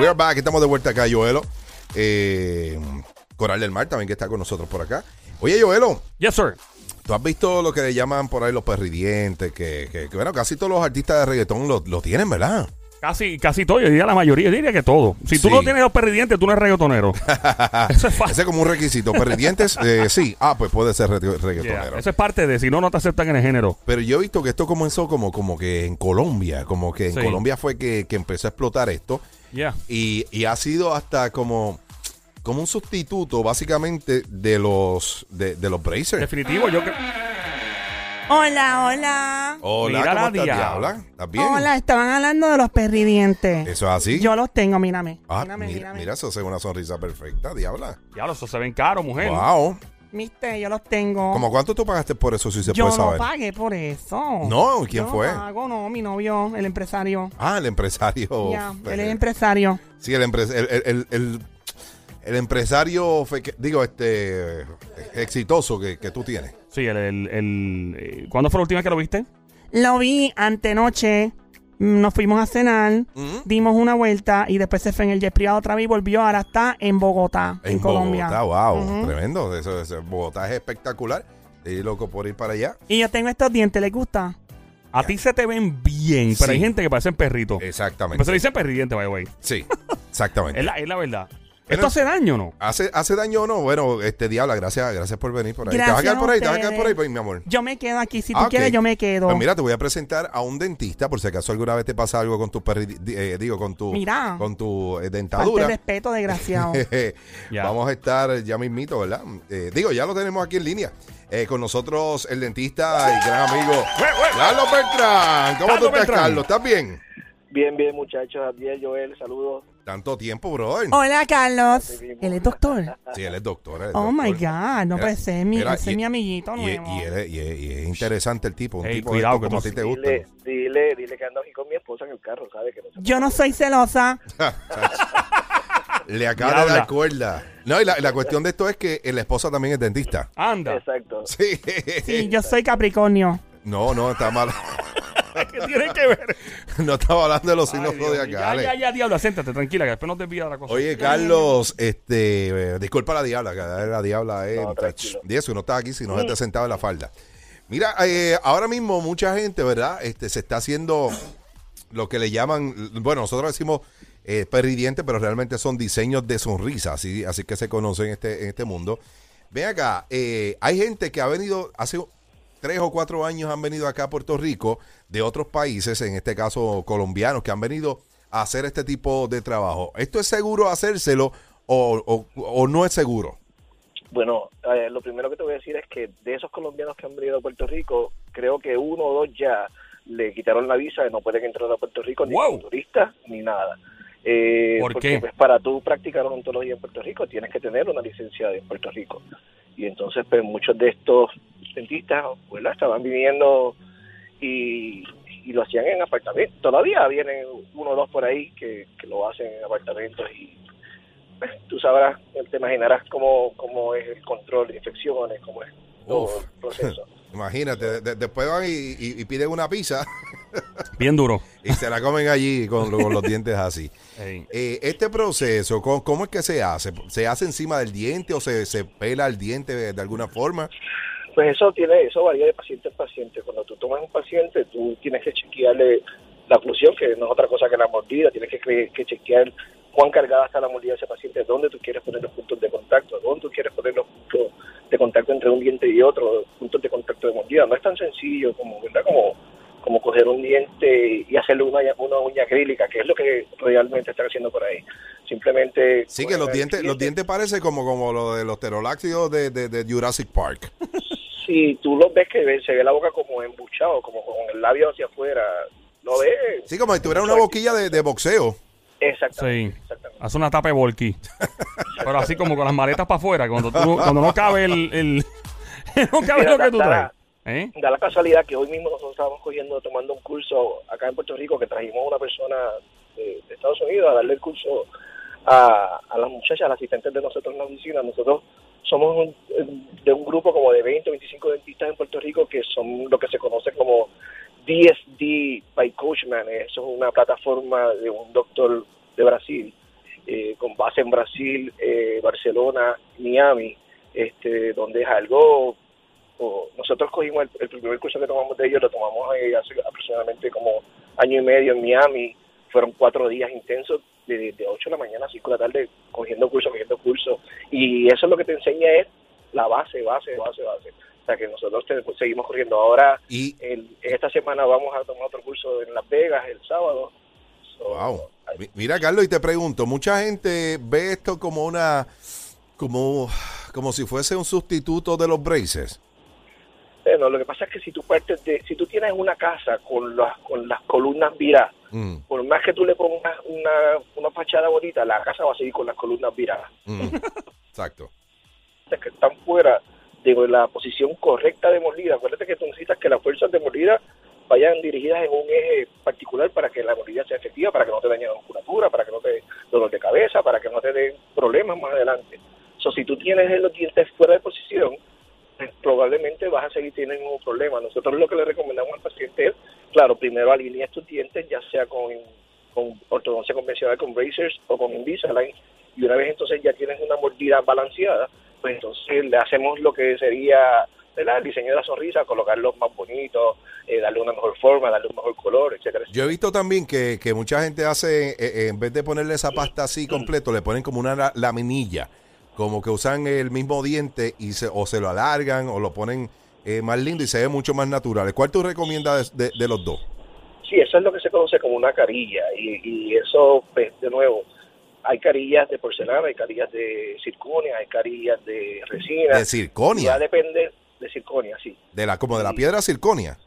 We are back. Estamos de vuelta acá, Joelo. Eh, Coral del Mar también que está con nosotros por acá. Oye, Joelo, Yes, sir. ¿tú has visto lo que le llaman por ahí los perridientes? Que, que- que, bueno, casi todos los artistas de reggaetón lo, lo tienen, ¿verdad? Casi, casi todo, yo diría la mayoría, yo diría que todo. Si tú Sí. no tienes los perridientes, tú no eres reggaetonero. Eso es fácil. Ese es como un requisito. Perridientes, eh, sí. Ah, pues puede ser Yeah, reggaetonero. Eso es parte de, si no, no te aceptan en el género. Pero yo he visto que esto comenzó como, como que en Colombia, como que en Sí. Colombia fue que, que empezó a explotar esto Yeah. y, y ha sido hasta como, como un sustituto básicamente de los de, de los Brazers. Definitivo, yo creo. Hola, hola. Hola, Mira ¿cómo la estás, diabla. ¿Estás bien? Hola, estaban hablando de los perridientes. ¿Eso es así? Yo los tengo, mírame. Ah, mírame, mira, mírame. mira, eso es una sonrisa perfecta, Diabla. Ya, eso se ven caros, mujer. Wow. Viste, yo los tengo. ¿Cómo cuánto tú pagaste por eso, si se yo puede no saber? pagué por eso. No, ¿quién Yo no fue? pago, no, mi novio, el empresario. Ah, el empresario. Ya, él es empresario. Sí, el, empre- el, el, el- el- el empresario, digo, este, exitoso que, que tú tienes. Sí, el. el, el- eh, ¿Cuándo fue la última vez que lo viste? Lo vi antenoche. Nos fuimos a cenar, dimos una vuelta y después se fue en el jet privado otra vez y volvió. Ahora está en Bogotá, en, En, Colombia. Bogotá, wow, tremendo. Eso, eso, Bogotá es espectacular. Estoy loco por ir para allá. Y yo tengo estos dientes, ¿les gusta? A ti se te ven bien, pero hay gente que parecen perritos. Exactamente. Pero se dice perridiente, by the way. Sí, exactamente. Es la, es la verdad. ¿Esto hace daño o no? ¿Hace, ¿Hace daño o no? Bueno, este Diabla, gracias, gracias por venir por ahí. ¿Te vas a Gracias quedar por ahí? ¿Te vas a quedar por ahí, pues, mi amor? Yo me quedo aquí. Si tú Ah, ok. quieres, yo me quedo. Pues mira, te voy a presentar a un dentista, por si acaso alguna vez te pasa algo con tu perri- di- eh, digo, con tu, Mira. con tu eh, Falta de dentadura. respeto, desgraciado. Ya. Vamos a estar ya mismito, ¿verdad? Eh, digo, ya lo tenemos aquí en línea. Eh, con nosotros el dentista y gran amigo Carlos Beltrán. ¿Cómo Carlos tú estás, Beltrán. Carlos? ¿Estás bien? Bien, bien, muchachos. Adiós, Joel. Saludos. Tanto tiempo, brother. Hola, Carlos. Él es doctor. Sí, él es doctor. él es Oh doctor. my God. No puede ser. Mi, mira, ese y- es mi amiguito Y, nuevo. y él es- y es- y es interesante el tipo. Un Ey, tipo cuidado, de como a ti te gusta. Dile, dile, dile que ando aquí con mi esposa en el carro, ¿sabes? Que no se- Yo no soy celosa. Le acaba de dar cuerda. No, y la, la cuestión de esto es que la esposa también es dentista. Anda. Exacto. Sí. Sí, yo soy Capricornio. No, no, está mal. ¿Qué tiene que ver? No estaba hablando de los signos mío. ya, zodiacales. ya, ya, diablo, siéntate, tranquila, que después no te desvía de la cosa. Oye, Carlos, este, eh, disculpa la diabla, que la diabla es. No, tranquilo. y eso, no está aquí, si no se te sentaba en la falda. Mira, eh, ahora mismo mucha gente, ¿verdad? Este, se está haciendo lo que le llaman, bueno, nosotros decimos eh, perridiente, pero realmente son diseños de sonrisa, así, así que se conoce en este, en este mundo. Ven acá, eh, hay gente que ha venido hace tres o cuatro años han venido acá a Puerto Rico de otros países, en este caso colombianos, que han venido a hacer este tipo de trabajo. ¿Esto es seguro hacérselo o, o- o no es seguro? Bueno, eh, lo primero que te voy a decir es que de esos colombianos que han venido a Puerto Rico, creo que uno o dos ya le quitaron la visa y no pueden entrar a Puerto Rico ni Wow. como turistas ni nada. Eh, ¿Por porque, qué? Pues, para tú practicar odontología en Puerto Rico tienes que tener una licencia en Puerto Rico. Y entonces, pues muchos de estos dentistas ¿verdad? estaban viviendo y, y lo hacían en apartamentos. Todavía vienen uno o dos por ahí que, que lo hacen en apartamentos y pues, tú sabrás, te imaginarás cómo, cómo es el control de infecciones, cómo es todo Uf. el proceso. Imagínate, de- de- después van y, y- y piden una pizza Bien duro. y se la comen allí con, con los dientes así. Eh, este proceso, ¿cómo, cómo es que se hace? ¿Se hace encima del diente o se, se pela el diente de, de alguna forma? Pues eso tiene, eso varía de paciente a paciente. Cuando tú tomas un paciente, tú tienes que chequearle la oclusión, que no es otra cosa que la mordida, tienes que, que chequear cuán cargada está la mordida de ese paciente, dónde tú quieres poner los puntos de contacto, dónde tú quieres poner los puntos de contacto entre un diente y otro, puntos de contacto de mordida. No es tan sencillo como, ¿verdad? Como, coger un diente y hacerle una, una uña acrílica, que es lo que realmente están haciendo por ahí. Simplemente... Sí, que los al dientes, los dientes parecen como, como lo de los pterodáctilos de, de, de Jurassic Park. si tú lo ves que se ve la boca como embuchado, como con el labio hacia afuera, lo ves. Sí, como si tuviera una boquilla de, de boxeo. Exactamente. Sí. exactamente. Hace una tapa de volky. Pero así como con las maletas para afuera, cuando, tú, cuando no cabe el... el- no cabe lo que tú traes. ¿Eh? Da la casualidad que hoy mismo nosotros estábamos cogiendo, tomando un curso acá en Puerto Rico, que trajimos a una persona de, Estados Unidos a darle el curso a, a las muchachas, a las asistentes de nosotros en la oficina. Nosotros somos un- de un grupo como de 20 o 25 dentistas en Puerto Rico que son lo que se conoce como DSD by Coachman. Eso es una plataforma de un doctor de Brasil eh, con base en Brasil, eh, Barcelona, Miami, este, donde es algo o nosotros cogimos el, el primer curso que tomamos de ellos, lo tomamos eh, hace aproximadamente como año y medio en Miami. Fueron cuatro días intensos, de, de 8 de la mañana a 5 de la tarde, cogiendo curso, cogiendo curso. Y eso es lo que te enseña es la base, base, base, base. O sea que nosotros te- pues, seguimos corriendo. Ahora, Y, el- esta semana vamos a tomar otro curso en Las Vegas el sábado. So, wow. Mi- Mira, Carlos, y te pregunto, mucha gente ve esto como una, como, como si fuese un sustituto de los braces. Bueno, lo que pasa es que si tú partes de, si tú tienes una casa con las, con las columnas viradas, Mm, por más que tú le pongas una, una fachada bonita, la casa va a seguir con las columnas viradas. mm. Exacto. que están fuera de la posición correcta de mordida. Acuérdate que tú necesitas que las fuerzas de mordida vayan dirigidas en un eje particular para que la mordida sea efectiva, para que no te dañe la musculatura, para que no te dé dolor de cabeza, para que no te den problemas más adelante. So, si tú tienes los dientes fuera de posición, probablemente vas a seguir teniendo un problema. Nosotros lo que le recomendamos al paciente es, claro, primero alineas tus dientes, ya sea con, con ortodoncia convencional, con bracers o con Invisalign, y una vez entonces ya tienes una mordida balanceada, pues entonces le hacemos lo que sería ¿verdad? el diseño de la sonrisa, colocarlos más bonitos, eh, darle una mejor forma, darle un mejor color, etcétera. Yo he visto también que, que mucha gente hace, eh, eh, en vez de ponerle esa pasta así completo, le ponen como una la- laminilla, como que usan el mismo diente y se, o se lo alargan o lo ponen eh, más lindo y se ve mucho más natural. ¿Cuál tú recomiendas de, de- de los dos? Sí, eso es lo que se conoce como una carilla y, y eso, pues, de nuevo, hay carillas de porcelana, hay carillas de circonia, hay carillas de resina. De circonia, depender de circonia, sí. de la, como de la piedra circonia.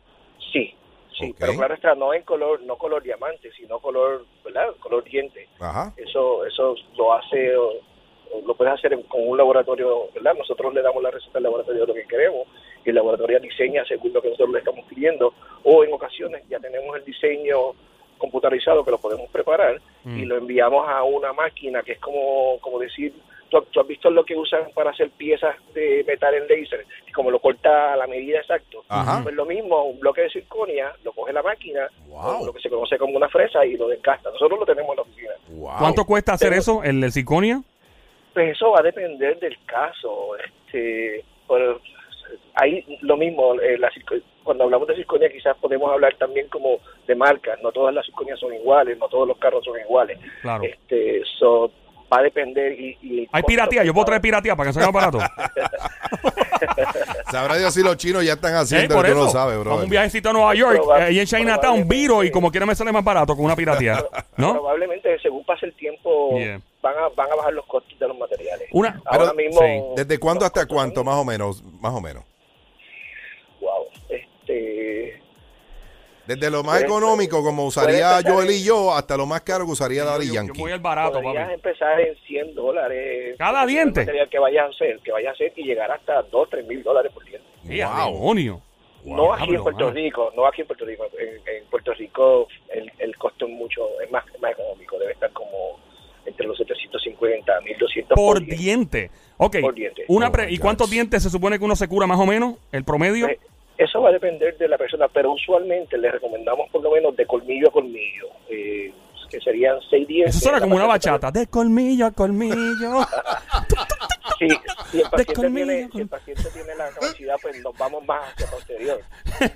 Sí, sí, pero claro está, no en color, no color diamante, sino color, ¿verdad? Color diente. Ajá. Eso, eso lo hace, lo puedes hacer en- con un laboratorio, ¿verdad? Nosotros le damos la receta al laboratorio de lo que queremos y el laboratorio diseña según lo que nosotros le estamos pidiendo o en ocasiones ya tenemos el diseño computarizado que lo podemos preparar y lo enviamos a una máquina que es como, como decir, ¿tú, tú has visto lo que usan para hacer piezas de metal en láser, como lo corta a la medida exacto. Ajá. Pues lo mismo, un bloque de circonia, lo coge la máquina, Wow. lo que se conoce como una fresa y lo desgasta. Nosotros lo tenemos en la oficina. Wow. ¿Cuánto cuesta hacer Tengo- eso, el de circonia? Pues eso va a depender del caso. Este, pero hay lo mismo, eh, la circo- cuando hablamos de circonia quizás podemos hablar también como de marcas. No todas las circonias son iguales, no todos los carros son iguales. Claro. Este, so, va a depender y, Hay piratía, yo puedo traer piratía para que salga barato. Sabrá Dios si los chinos ya están haciendo, eso. no sabes, bro. Vamos un viajecito a Nueva York, Proba- eh, y en Chinatown, viro y como quiera me sale más barato con una piratía. ¿No? Probablemente según pase el tiempo Yeah. Van, a, van a bajar los costos de los materiales. Una- Ahora Pero- mismo... sí. ¿Desde cuándo hasta cuánto, más o menos? Más o menos. Wow. Este, Desde lo más económico, como usaría Joel y yo, hasta lo más caro que usaría Daddy Yo, yo Yankee. voy al barato, podrías papi. empezar en 100 dólares. ¿Cada el diente? material que vayas a hacer, que vayas a hacer y llegar hasta 2, 3 mil dólares por diente. Wow. demonio. No aquí en Puerto. Rico, no aquí en Puerto Rico. En, en Puerto Rico el, el costo es mucho, es más, es más económico, debe estar como entre los 750 1200 Por diente. diente. Ok. Por diente. Una Oh pre- my ¿Y cuántos dientes se supone que uno se cura más o menos? ¿El promedio? Eh, Eso va a depender de la persona, pero usualmente le recomendamos por lo menos de colmillo a colmillo, eh, que serían 6 dientes. Eso suena como una bachata. De colmillo a colmillo. Sí, si el, paciente colmillo, tiene, si el paciente tiene la capacidad, pues nos vamos más hacia posterior.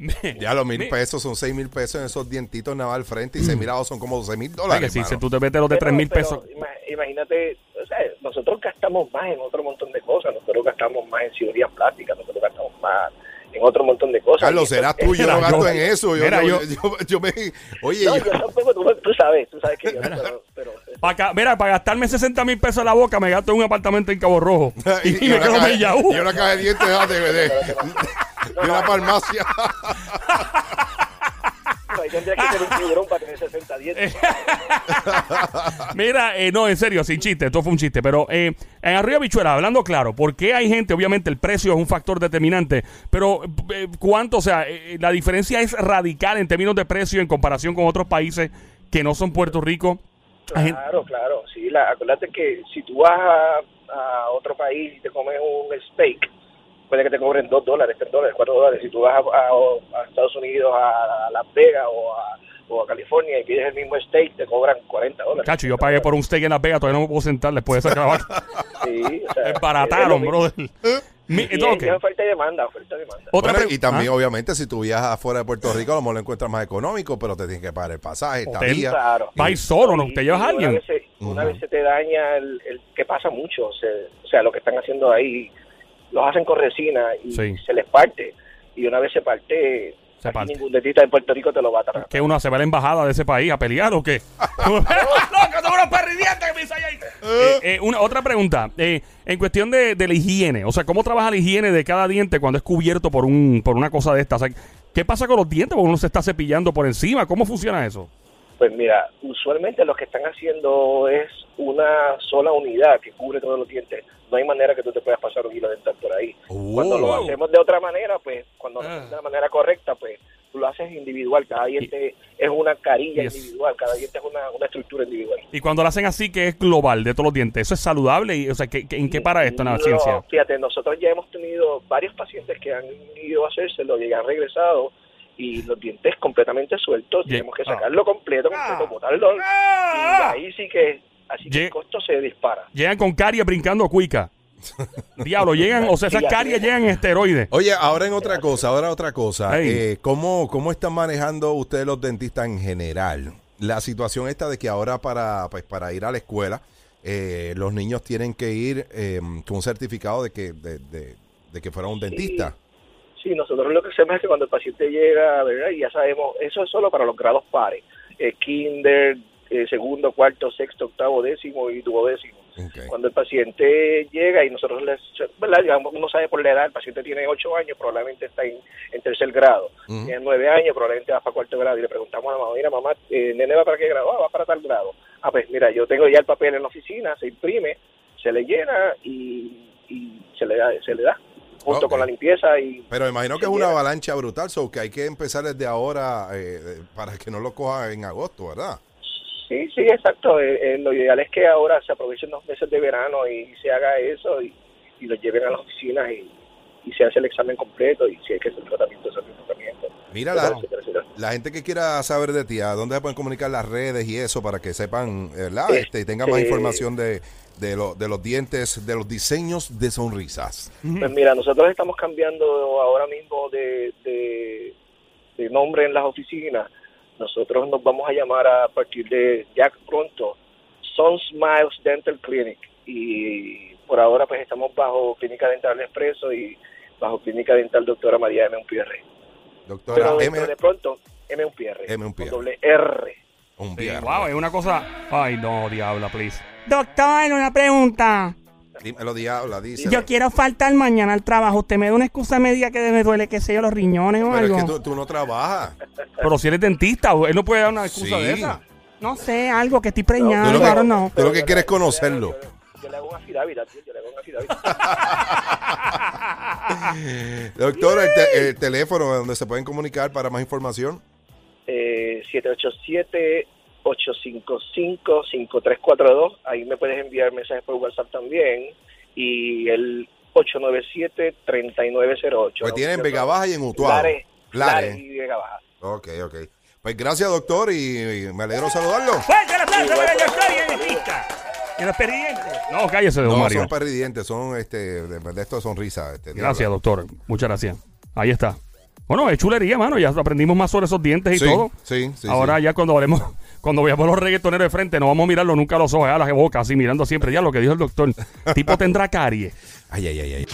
Ya los mil Mi- pesos son seis mil pesos en esos dientitos nada al frente y seis mil son como doce mil dólares. si tú te metes los de 3 mil pesos. ima- Imagínate, o sea, nosotros gastamos más en otro montón de cosas, nosotros gastamos más en cirugías plásticas, nosotros gastamos más en otro montón de cosas. Carlos, Y serás tú, yo Mira, no gasto en eso. Yo, mira, yo, yo- yo- yo me. Oye, No, yo- yo tampoco, tú, tú sabes, tú sabes que yo no, pero, pero Pa' ca- mira, para gastarme 60 mil pesos en la boca, me gasto en un apartamento en Cabo Rojo. y, me una quedo caja- mellao. y una caja de dientes de, de, de- una farmacia. ahí tendría que ser un tiburón para tener 60 dientes. Mira, eh, no, en serio, sin chiste, esto fue un chiste, pero eh, en Arriba Bichuela, hablando claro, ¿por qué hay gente, obviamente el precio es un factor determinante, pero eh, cuánto, o sea, eh, la diferencia es radical en términos de precio en comparación con otros países que no son Puerto Rico? Claro, claro, sí, la, acuérdate que si tú vas a, a otro país y te comes un steak, puede que te cobren 2 dólares, 3 dólares, 4 dólares. Si tú vas a, a- a Estados Unidos, a, a Las Vegas o a o a California y pides el mismo steak, te cobran 40 dólares. Cacho, yo pagué por un steak en Las Vegas, todavía no me puedo sentar después de esa grabación. Sí, o sea, Me barataron, es mismo. brother. Mi- Y es- entonces, es ok. oferta y demanda, oferta y demanda. Otra Bueno, y también, Ah, obviamente, si tú viajas afuera de Puerto Rico, a lo mejor lo encuentras más económico, pero te tienes que pagar el pasaje, estadía. Claro. ¿Vais solo, no? ¿Te llevas a alguien? Una vez se, una Ujú. vez se te daña el, el que pasa mucho, se- o sea, lo que están haciendo ahí, los hacen con resina y Sí. se les parte. Y una vez se parte, Se aquí parte. ningún dentista de Puerto Rico te lo va a tratar. ¿Qué uno se va a la embajada de ese país a pelear o qué? ¡Loco, son unos ahí! Eh, eh, una, otra pregunta. Eh, en cuestión de, de la higiene, o sea, ¿cómo trabaja la higiene de cada diente cuando es cubierto por un por una cosa de estas? O sea, ¿Qué pasa con los dientes? Porque uno se está cepillando por encima. ¿Cómo funciona eso? Pues mira, usualmente lo que están haciendo es una sola unidad que cubre todos los dientes. No hay manera que tú te puedas pasar un hilo dental por ahí. Oh. Cuando lo hacemos de otra manera, pues cuando lo Ah. hacemos de la manera correcta, pues tú lo haces individual. Cada diente es una carilla Yes. individual, cada diente es una, una estructura individual. Y cuando lo hacen así, que es global de todos los dientes, ¿eso es saludable? Y, o sea, ¿qué- qué- ¿en qué para esto en la No, ciencia? Fíjate, nosotros ya hemos tenido varios pacientes que han ido a hacérselo y han regresado y los dientes completamente sueltos. Ye- Tenemos que ah. sacarlo completo, completo, botarlo. Y ahí sí que, así que el costo se dispara. Llegan con caries brincando cuica. Diablo, llegan, o sea, esas caries es. llegan en esteroides. Oye, ahora en otra cosa, ahora otra cosa. Ey. Eh, ¿cómo, ¿Cómo están manejando ustedes los dentistas en general? La situación esta de que ahora para, pues, para ir a la escuela, eh, los niños tienen que ir eh, con un certificado de que, de, de- de que fuera un dentista. Sí, nosotros lo que hacemos es que cuando el paciente llega, ¿verdad? Y ya sabemos, eso es solo para los grados pares, eh, kinder, eh, segundo, cuarto, sexto, octavo, décimo y duodécimo. Cuando el paciente llega y nosotros les. Digamos, uno sabe por la edad, el paciente tiene ocho años, probablemente está en, en tercer grado. Tiene nueve años, probablemente va para cuarto grado. Y le preguntamos a la mamá, mira, mamá, eh, nene va para qué grado? Ah, va para tal grado. Ah, pues mira, yo tengo ya el papel en la oficina, se imprime, se le llena y, y se le da, se le da junto con la limpieza y Pero imagino que es una avalancha brutal, so que hay que empezar desde ahora eh, para que no lo coja en agosto, ¿verdad? Sí, sí, exacto. Eh, eh, lo ideal es que ahora se aprovechen los meses de verano y se haga eso y, y lo lleven a las oficinas y, y se hace el examen completo y si hay que hacer tratamiento, se hace el tratamiento. Mira, la, gente que quiera saber de ti, ¿a dónde se pueden comunicar las redes y eso para que sepan, ¿verdad? Este, y tengan más información de, de, lo- de los dientes, de los diseños de sonrisas. Pues mira, nosotros estamos cambiando ahora mismo de, de, de nombre en las oficinas. Nosotros nos vamos a llamar a partir de ya pronto Sun Smiles Dental Clinic y por ahora pues estamos bajo Clínica Dental Expreso y bajo Clínica Dental Doctora María M. Unpierre. Doctora Pero M. de pronto M. Unpierre. M. Unpierre. con doble R. Un Sí, viernes. wow, es una cosa. Ay, no, diabla, please. Doctor, una pregunta. Dímelo, diabla, dice. Yo quiero faltar mañana al trabajo. ¿Usted me da una excusa media que me duele, qué sé yo, los riñones o Pero es algo? que tú, tú no trabajas. Pero si eres dentista, él no puede dar una excusa Sí. de esa. No sé, algo que estoy Tú preñado, lo que- claro, no. Tú lo que quieres conocerlo. Yo, le- hago una affidavit, tío, yo le hago una. Doctor, el, te- el teléfono donde se pueden comunicar para más información. eh, 787-855-5342. Ahí me puedes enviar mensajes por WhatsApp también. Y el 897-3908. Pues tienen en Vega Baja y en Utuado. Lares, Lares. Y Vega Baja. Ok, ok. Pues gracias, doctor, y, y me alegro saludarlo. ¡Fuerte el aplauso para el doctor y el dentista! ¿Y los perdientes? No, cállese, don No, Mario. son perridientes, son este, de, de esto de sonrisa. Este, Gracias, doctor. Muchas gracias. Ahí está. Bueno, es chulería, mano. Ya aprendimos más sobre esos dientes y Sí, todo. sí, sí, Ahora sí. ya cuando hablemos, cuando veamos los reggaetoneros de frente, no vamos a mirarlo nunca a los ojos, a la boca, así mirando siempre. Ya lo que dijo el doctor. tipo tendrá caries. Ay, ay, ay, ay.